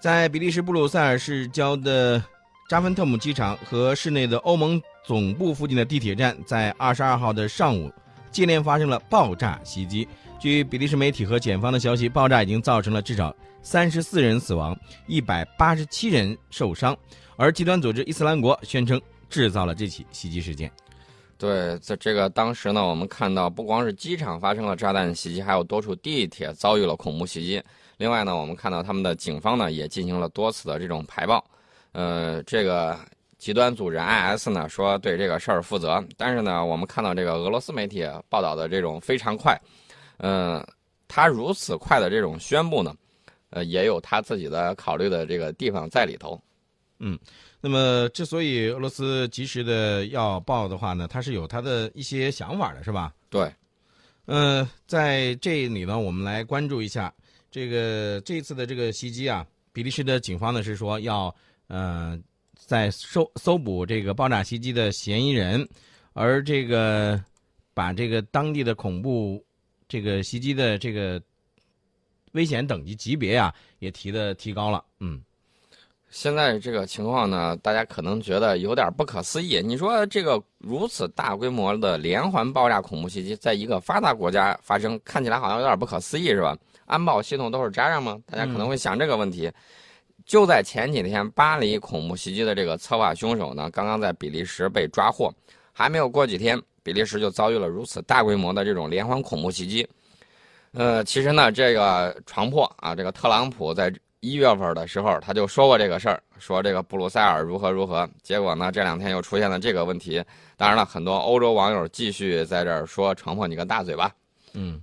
在比利时布鲁塞尔市郊的扎芬特姆机场和市内的欧盟总部附近的地铁站，在二十二号的上午接连发生了爆炸袭击。据比利时媒体和检方的消息，爆炸已经造成了至少三十四人死亡，一百八十七人受伤。而极端组织伊斯兰国宣称制造了这起袭击事件。对，在这个当时呢，我们看到不光是机场发生了炸弹袭击，还有多处地铁遭遇了恐怖袭击。另外呢，我们看到他们的警方呢也进行了多次的这种排爆，呃，这个极端组织 IS 呢说对这个事儿负责，但是呢，我们看到这个俄罗斯媒体报道的这种非常快，嗯，他如此快的这种宣布呢，呃，也有他自己的考虑的这个地方在里头。嗯，那么之所以俄罗斯及时的要报的话呢，他是有他的一些想法的，是吧？对，嗯，在这里呢，我们来关注一下。这个这次的这个袭击啊，比利时的警方呢是说要呃在搜搜捕这个爆炸袭击的嫌疑人，而这个把这个当地的恐怖这个袭击的这个危险等级级别啊也提的提高了。嗯，现在这个情况呢，大家可能觉得有点不可思议。你说这个如此大规模的连环爆炸恐怖袭击，在一个发达国家发生，看起来好像有点不可思议，是吧？安保系统都是渣渣吗？大家可能会想这个问题。就在前几天，巴黎恐怖袭击的这个策划凶手呢，刚刚在比利时被抓获，还没有过几天，比利时就遭遇了如此大规模的这种连环恐怖袭击。呃，其实呢，这个床破啊，这个特朗普在一月份的时候他就说过这个事儿，说这个布鲁塞尔如何如何。结果呢，这两天又出现了这个问题。当然了，很多欧洲网友继续在这儿说：“床破你个大嘴巴。”嗯。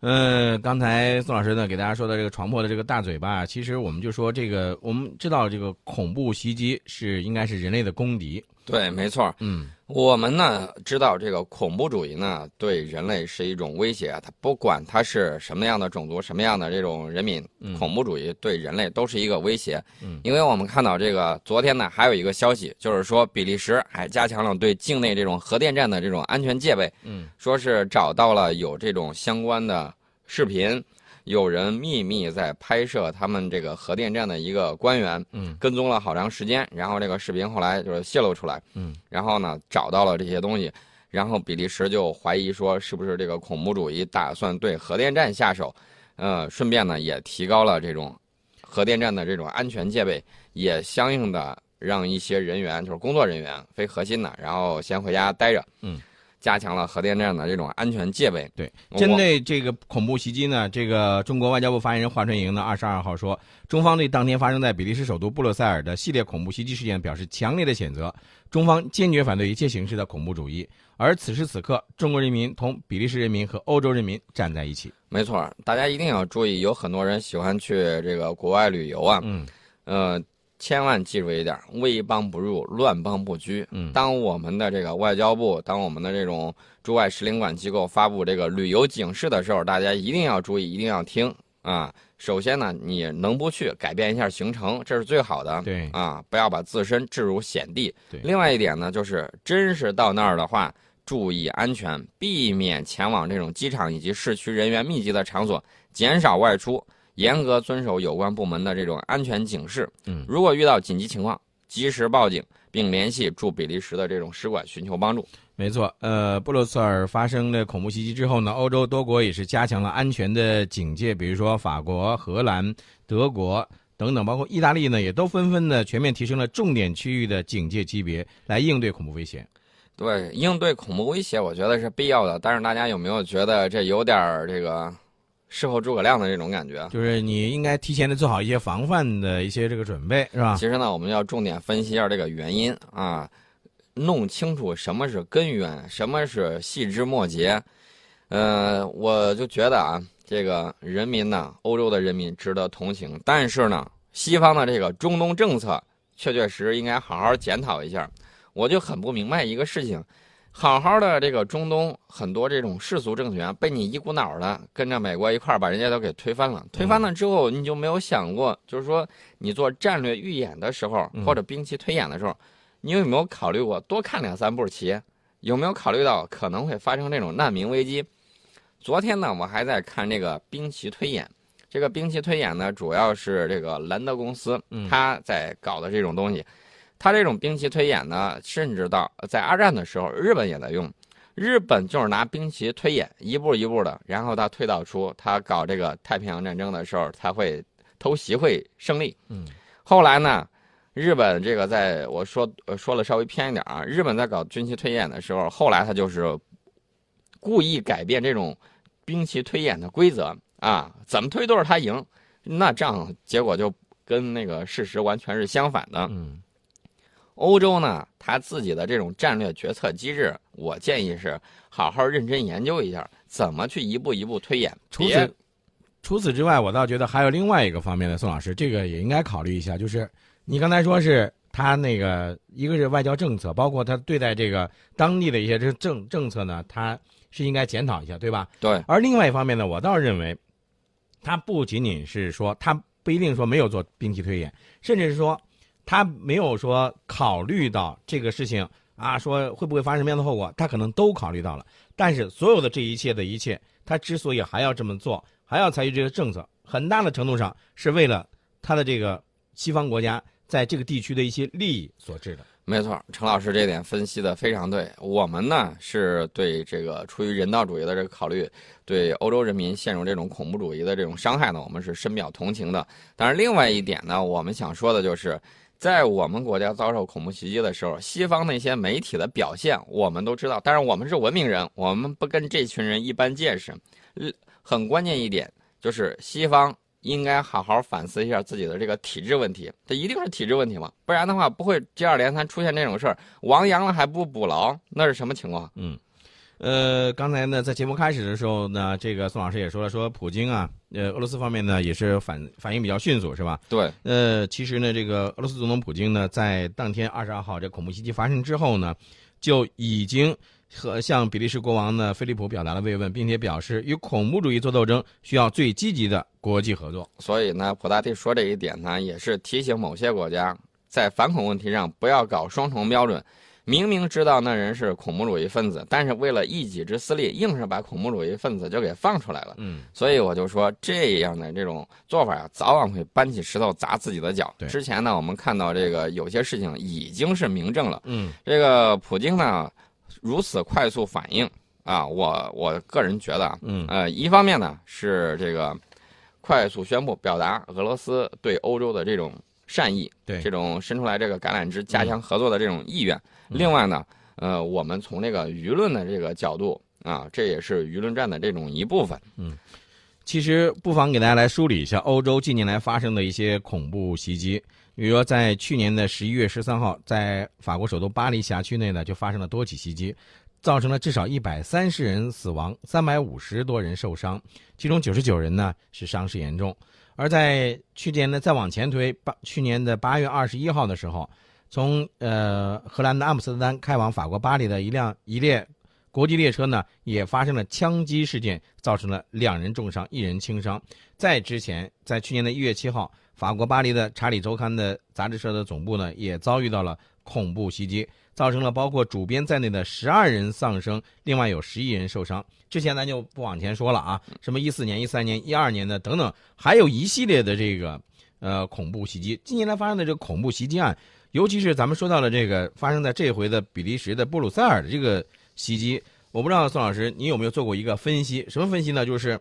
嗯，刚才宋老师呢给大家说的这个床破的这个大嘴巴，其实我们就说这个，我们知道这个恐怖袭击是应该是人类的公敌。对，没错。嗯，我们呢知道这个恐怖主义呢对人类是一种威胁，它不管它是什么样的种族、什么样的这种人民，恐怖主义对人类都是一个威胁。嗯，因为我们看到这个昨天呢还有一个消息，就是说比利时还加强了对境内这种核电站的这种安全戒备。嗯，说是找到了有这种相关的视频。有人秘密在拍摄他们这个核电站的一个官员，嗯，跟踪了好长时间，然后这个视频后来就是泄露出来，嗯，然后呢找到了这些东西，然后比利时就怀疑说是不是这个恐怖主义打算对核电站下手，呃，顺便呢也提高了这种核电站的这种安全戒备，也相应的让一些人员就是工作人员非核心的，然后先回家待着，嗯。加强了核电站的这种安全戒备。对，针对这个恐怖袭击呢，这个中国外交部发言人华春莹呢，二十二号说，中方对当天发生在比利时首都布鲁塞尔的系列恐怖袭击事件表示强烈的谴责，中方坚决反对一切形式的恐怖主义。而此时此刻，中国人民同比利时人民和欧洲人民站在一起。没错，大家一定要注意，有很多人喜欢去这个国外旅游啊，嗯，呃。千万记住一点：危邦不入，乱邦不居。嗯，当我们的这个外交部，当我们的这种驻外使领馆机构发布这个旅游警示的时候，大家一定要注意，一定要听啊。首先呢，你能不去，改变一下行程，这是最好的。对啊，不要把自身置入险地。对。另外一点呢，就是真是到那儿的话，注意安全，避免前往这种机场以及市区人员密集的场所，减少外出。严格遵守有关部门的这种安全警示。嗯，如果遇到紧急情况，及时报警，并联系驻比利时的这种使馆寻求帮助。没错，呃，布鲁塞尔发生了恐怖袭击之后呢，欧洲多国也是加强了安全的警戒，比如说法国、荷兰、德国等等，包括意大利呢，也都纷纷的全面提升了重点区域的警戒级别，来应对恐怖威胁。对，应对恐怖威胁，我觉得是必要的。但是大家有没有觉得这有点这个？事后诸葛亮的这种感觉，就是你应该提前的做好一些防范的一些这个准备，是吧？其实呢，我们要重点分析一下这个原因啊，弄清楚什么是根源，什么是细枝末节。呃，我就觉得啊，这个人民呢，欧洲的人民值得同情，但是呢，西方的这个中东政策，确确实应该好好检讨一下。我就很不明白一个事情。好好的这个中东很多这种世俗政权被你一股脑的跟着美国一块儿把人家都给推翻了。推翻了之后，你就没有想过，就是说你做战略预演的时候或者兵棋推演的时候，你有没有考虑过多看两三步棋？有没有考虑到可能会发生这种难民危机？昨天呢，我还在看这个兵棋推演，这个兵棋推演呢，主要是这个兰德公司嗯他在搞的这种东西。他这种兵棋推演呢，甚至到在二战的时候，日本也在用。日本就是拿兵棋推演，一步一步的，然后他推导出他搞这个太平洋战争的时候，他会偷袭会胜利。嗯，后来呢，日本这个在我说呃说了稍微偏一点啊，日本在搞军棋推演的时候，后来他就是故意改变这种兵棋推演的规则啊，怎么推都是他赢，那这样结果就跟那个事实完全是相反的。嗯欧洲呢，他自己的这种战略决策机制，我建议是好好认真研究一下，怎么去一步一步推演。除此除此之外，我倒觉得还有另外一个方面的，宋老师，这个也应该考虑一下，就是你刚才说是他那个一个是外交政策，包括他对待这个当地的一些这政政策呢，他是应该检讨一下，对吧？对，而另外一方面呢，我倒认为，他不仅仅是说他不一定说没有做兵棋推演，甚至是说他没有说考虑到这个事情啊，说会不会发生什么样的后果，他可能都考虑到了。但是所有的这一切的一切，他之所以还要这么做，还要采取这个政策，很大的程度上是为了他的这个西方国家在这个地区的一些利益所致的。没错，陈老师这点分析的非常对。我们呢是对这个出于人道主义的这个考虑，对欧洲人民陷入这种恐怖主义的这种伤害呢，我们是深表同情的。但是另外一点呢，我们想说的就是，在我们国家遭受恐怖袭击的时候，西方那些媒体的表现我们都知道，但是我们是文明人，我们不跟这群人一般见识。嗯很关键一点就是西方应该好好反思一下自己的这个体制问题，这一定是体制问题嘛，不然的话不会接二连三出现这种事儿。亡羊了还不补牢，那是什么情况？嗯呃，刚才呢，在节目开始的时候呢，这个宋老师也说了，说普京啊，呃，俄罗斯方面呢也是反反应比较迅速，是吧？对，呃，其实呢，这个俄罗斯总统普京呢，在当天二十二号这恐怖袭击发生之后呢，就已经和向比利时国王呢菲利普表达了慰问，并且表示与恐怖主义做斗争需要最积极的国际合作。所以呢，普大帝说这一点呢，也是提醒某些国家在反恐问题上不要搞双重标准。明明知道那人是恐怖主义分子，但是为了一己之私利，硬是把恐怖主义分子就给放出来了。嗯，所以我就说，这样的这种做法呀，早晚会搬起石头砸自己的脚。对之前呢，我们看到这个有些事情已经是明证了。嗯，这个普京呢，如此快速反应啊，我我个人觉得啊，嗯呃，一方面呢是这个快速宣布表达俄罗斯对欧洲的这种善意，对这种伸出来这个橄榄枝加强合作的这种意愿。嗯另外呢，呃，我们从这个舆论的这个角度啊，这也是舆论战的这种一部分。嗯其实不妨给大家来梳理一下欧洲近年来发生的一些恐怖袭击。比如说，在去年的十一月十三号，在法国首都巴黎辖区内呢，就发生了多起袭击，造成了至少一百三十人死亡，三百五十多人受伤，其中九十九人呢是伤势严重。而在去年呢，再往前推，八去年的八月二十一号的时候，从呃荷兰的阿姆斯特丹开往法国巴黎的一辆一列国际列车呢，也发生了枪击事件，造成了两人重伤，一人轻伤。在之前，在去年的一月七号，法国巴黎的《查理周刊》的杂志社的总部呢，也遭遇到了恐怖袭击，造成了包括主编在内的十二人丧生，另外有十一人受伤。之前咱就不往前说了啊，什么一四年、一三年、一二年的等等，还有一系列的这个呃恐怖袭击。近年来发生的这个恐怖袭击案，尤其是咱们说到了这个发生在这回的比利时的布鲁塞尔的这个袭击，我不知道宋老师你有没有做过一个分析？什么分析呢？就是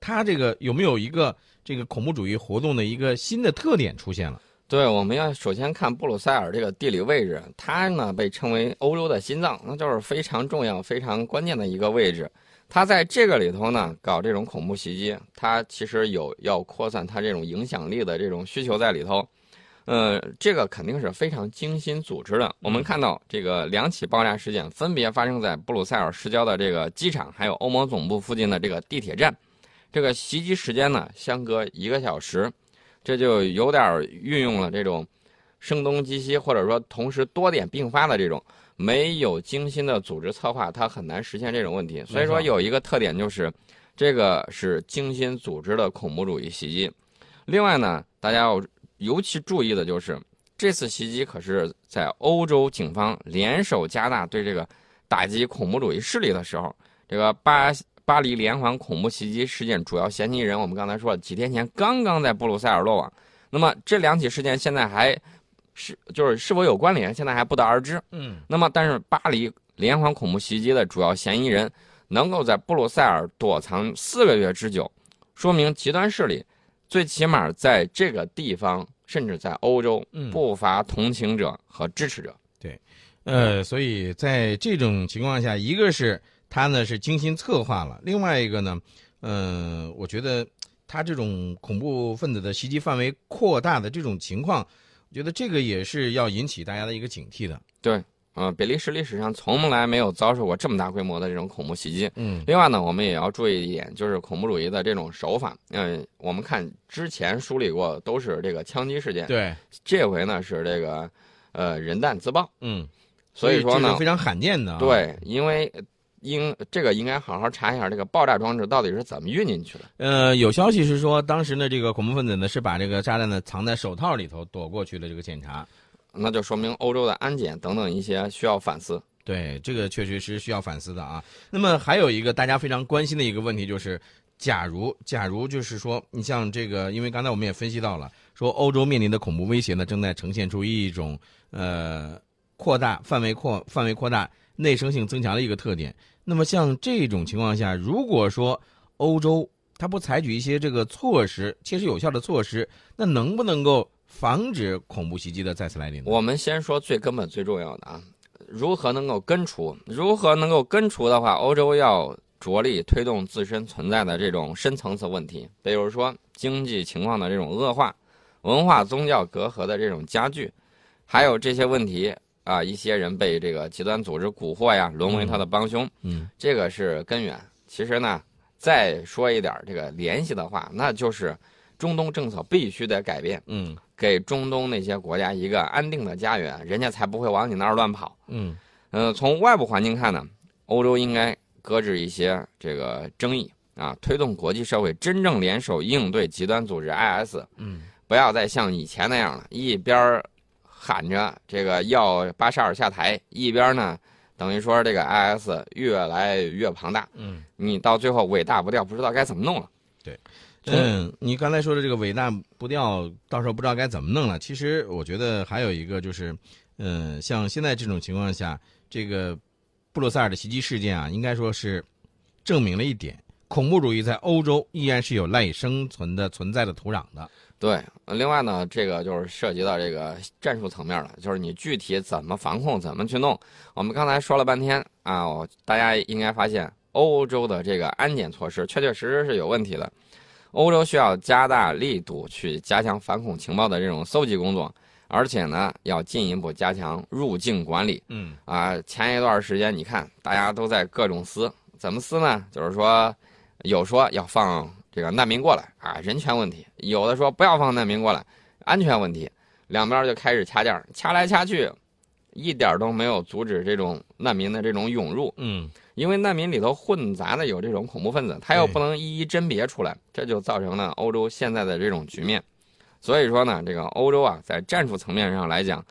它这个有没有一个这个恐怖主义活动的一个新的特点出现了？对，我们要首先看布鲁塞尔这个地理位置，它呢被称为欧洲的心脏，那就是非常重要、非常关键的一个位置。它在这个里头呢搞这种恐怖袭击，它其实有要扩散它这种影响力的这种需求在里头。呃，这个肯定是非常精心组织的。我们看到这个两起爆炸事件分别发生在布鲁塞尔市郊的这个机场，还有欧盟总部附近的这个地铁站。这个袭击时间呢相隔一个小时，这就有点运用了这种声东击西，或者说同时多点并发的这种没有精心的组织策划，它很难实现这种问题。所以说有一个特点就是，这个是精心组织的恐怖主义袭击。另外呢，大家要尤其注意的就是，这次袭击可是在欧洲警方联手加大对这个打击恐怖主义势力的时候，这个巴巴黎连环恐怖袭击事件主要嫌疑人，我们刚才说了，几天前刚刚在布鲁塞尔落网。那么这两起事件现在还是就是是否有关联，现在还不得而知。嗯，那么但是巴黎连环恐怖袭击的主要嫌疑人能够在布鲁塞尔躲藏四个月之久，说明极端势力最起码在这个地方，甚至在欧洲嗯不乏同情者和支持者。对呃，所以在这种情况下，一个是他呢是精心策划了，另外一个呢，呃，我觉得他这种恐怖分子的袭击范围扩大的这种情况，我觉得这个也是要引起大家的一个警惕的。对，呃，比利时历史上从来没有遭受过这么大规模的这种恐怖袭击。嗯另外呢，我们也要注意一点，就是恐怖主义的这种手法。嗯、我们看之前梳理过，都是这个枪击事件，对，这回呢是这个呃人弹自爆。嗯，所以说呢非常罕见的、啊。，对，因为应这个应该好好查一下这个爆炸装置到底是怎么运进去的。呃，有消息是说，当时呢这个恐怖分子呢是把这个炸弹呢藏在手套里头躲过去的这个检查。那就说明欧洲的安检等等一些需要反思。对，这个确实是需要反思的啊。那么还有一个大家非常关心的一个问题就是，假如假如就是说，你像这个，因为刚才我们也分析到了，说欧洲面临的恐怖威胁呢，正在呈现出一种呃扩大范围扩范围扩大、内生性增强的一个特点。那么像这种情况下，如果说欧洲它不采取一些这个措施，切实有效的措施，那能不能够防止恐怖袭击的再次来临呢？我们先说最根本、最重要的啊，如何能够根除？如何能够根除的话，欧洲要着力推动自身存在的这种深层次问题，比如说经济情况的这种恶化、文化宗教隔阂的这种加剧，还有这些问题啊，一些人被这个极端组织蛊惑呀，沦为他的帮凶，嗯这个是根源。其实呢，再说一点这个联系的话，那就是中东政策必须得改变。嗯给中东那些国家一个安定的家园，人家才不会往你那儿乱跑。嗯呃、从外部环境看呢，欧洲应该搁置一些这个争议啊，推动国际社会真正联手应对极端组织 IS，嗯不要再像以前那样了，一边儿喊着这个要巴沙尔下台，一边呢等于说这个 IS 越来越庞大，嗯。你到最后尾大不掉，不知道该怎么弄了。对嗯，你刚才说的这个伟大不掉，到时候不知道该怎么弄了。其实我觉得还有一个就是，嗯，像现在这种情况下，这个布鲁塞尔的袭击事件啊，应该说是证明了一点，恐怖主义在欧洲依然是有赖以生存的存在的土壤的。对，呃另外呢，这个就是涉及到这个战术层面了，就是你具体怎么防控，怎么去弄。我们刚才说了半天啊，我大家应该发现，欧洲的这个安检措施确确实实是有问题的。欧洲需要加大力度去加强反恐情报的这种搜集工作，而且呢，要进一步加强入境管理。嗯啊，前一段时间你看，大家都在各种撕，怎么撕呢？就是说，有说要放这个难民过来啊，人权问题；有的说不要放难民过来，安全问题。两边就开始掐架，掐来掐去，一点都没有阻止这种难民的这种涌入。嗯因为难民里头混杂的有这种恐怖分子，他又不能一一甄别出来，这就造成了欧洲现在的这种局面。所以说呢，这个欧洲啊，在战术层面上来讲，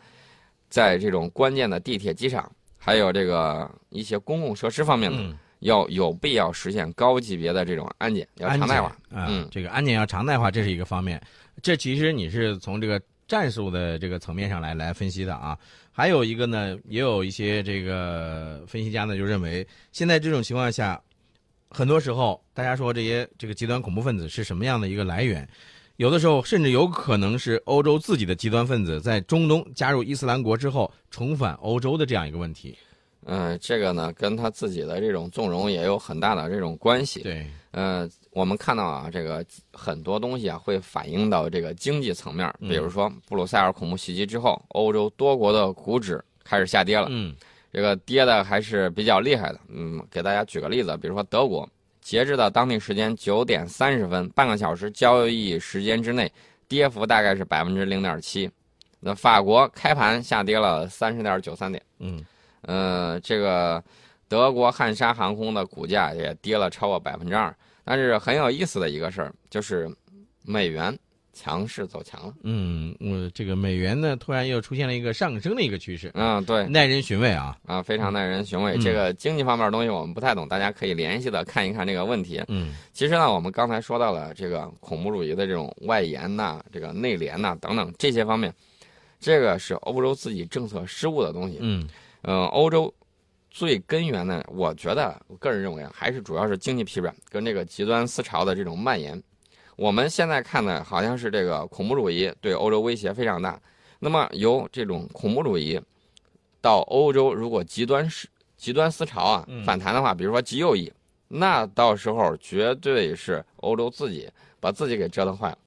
在这种关键的地铁、机场，还有这个一些公共设施方面呢，嗯，要有必要实现高级别的这种安检，要常态化。啊，嗯这个安检要常态化，这是一个方面。这其实你是从这个战术的这个层面上来来分析的啊。还有一个呢，也有一些这个分析家呢就认为，现在这种情况下，很多时候大家说这些这个极端恐怖分子是什么样的一个来源？有的时候甚至有可能是欧洲自己的极端分子在中东加入伊斯兰国之后重返欧洲的这样一个问题。嗯、这个呢，跟他自己的这种纵容也有很大的这种关系。对，呃，我们看到啊，这个很多东西啊会反映到这个经济层面，嗯比如说布鲁塞尔恐怖袭击之后，欧洲多国的股指开始下跌了，嗯这个跌的还是比较厉害的。嗯，给大家举个例子，比如说德国，截至到当地时间九点三十分，半个小时交易时间之内，跌幅大概是百分之零点七。那法国开盘下跌了三十点九三点。嗯呃，这个德国汉莎航空的股价也跌了超过百分之二。但是很有意思的一个事儿就是，美元强势走强了。嗯，我这个美元呢，突然又出现了一个上升的一个趋势，嗯，对，耐人寻味啊。啊，非常耐人寻味。嗯这个经济方面的东西我们不太懂，大家可以联系的看一看这个问题。嗯其实呢，我们刚才说到了这个恐怖主义的这种外延呐、这个内联呐、等等这些方面，这个是欧洲自己政策失误的东西。嗯嗯，欧洲最根源呢，我觉得我个人认为啊，还是主要是经济疲软跟这个极端思潮的这种蔓延。我们现在看呢好像是这个恐怖主义对欧洲威胁非常大。那么由这种恐怖主义到欧洲，如果极端是极端思潮啊嗯反弹的话，比如说极右翼，那到时候绝对是欧洲自己把自己给折腾坏了。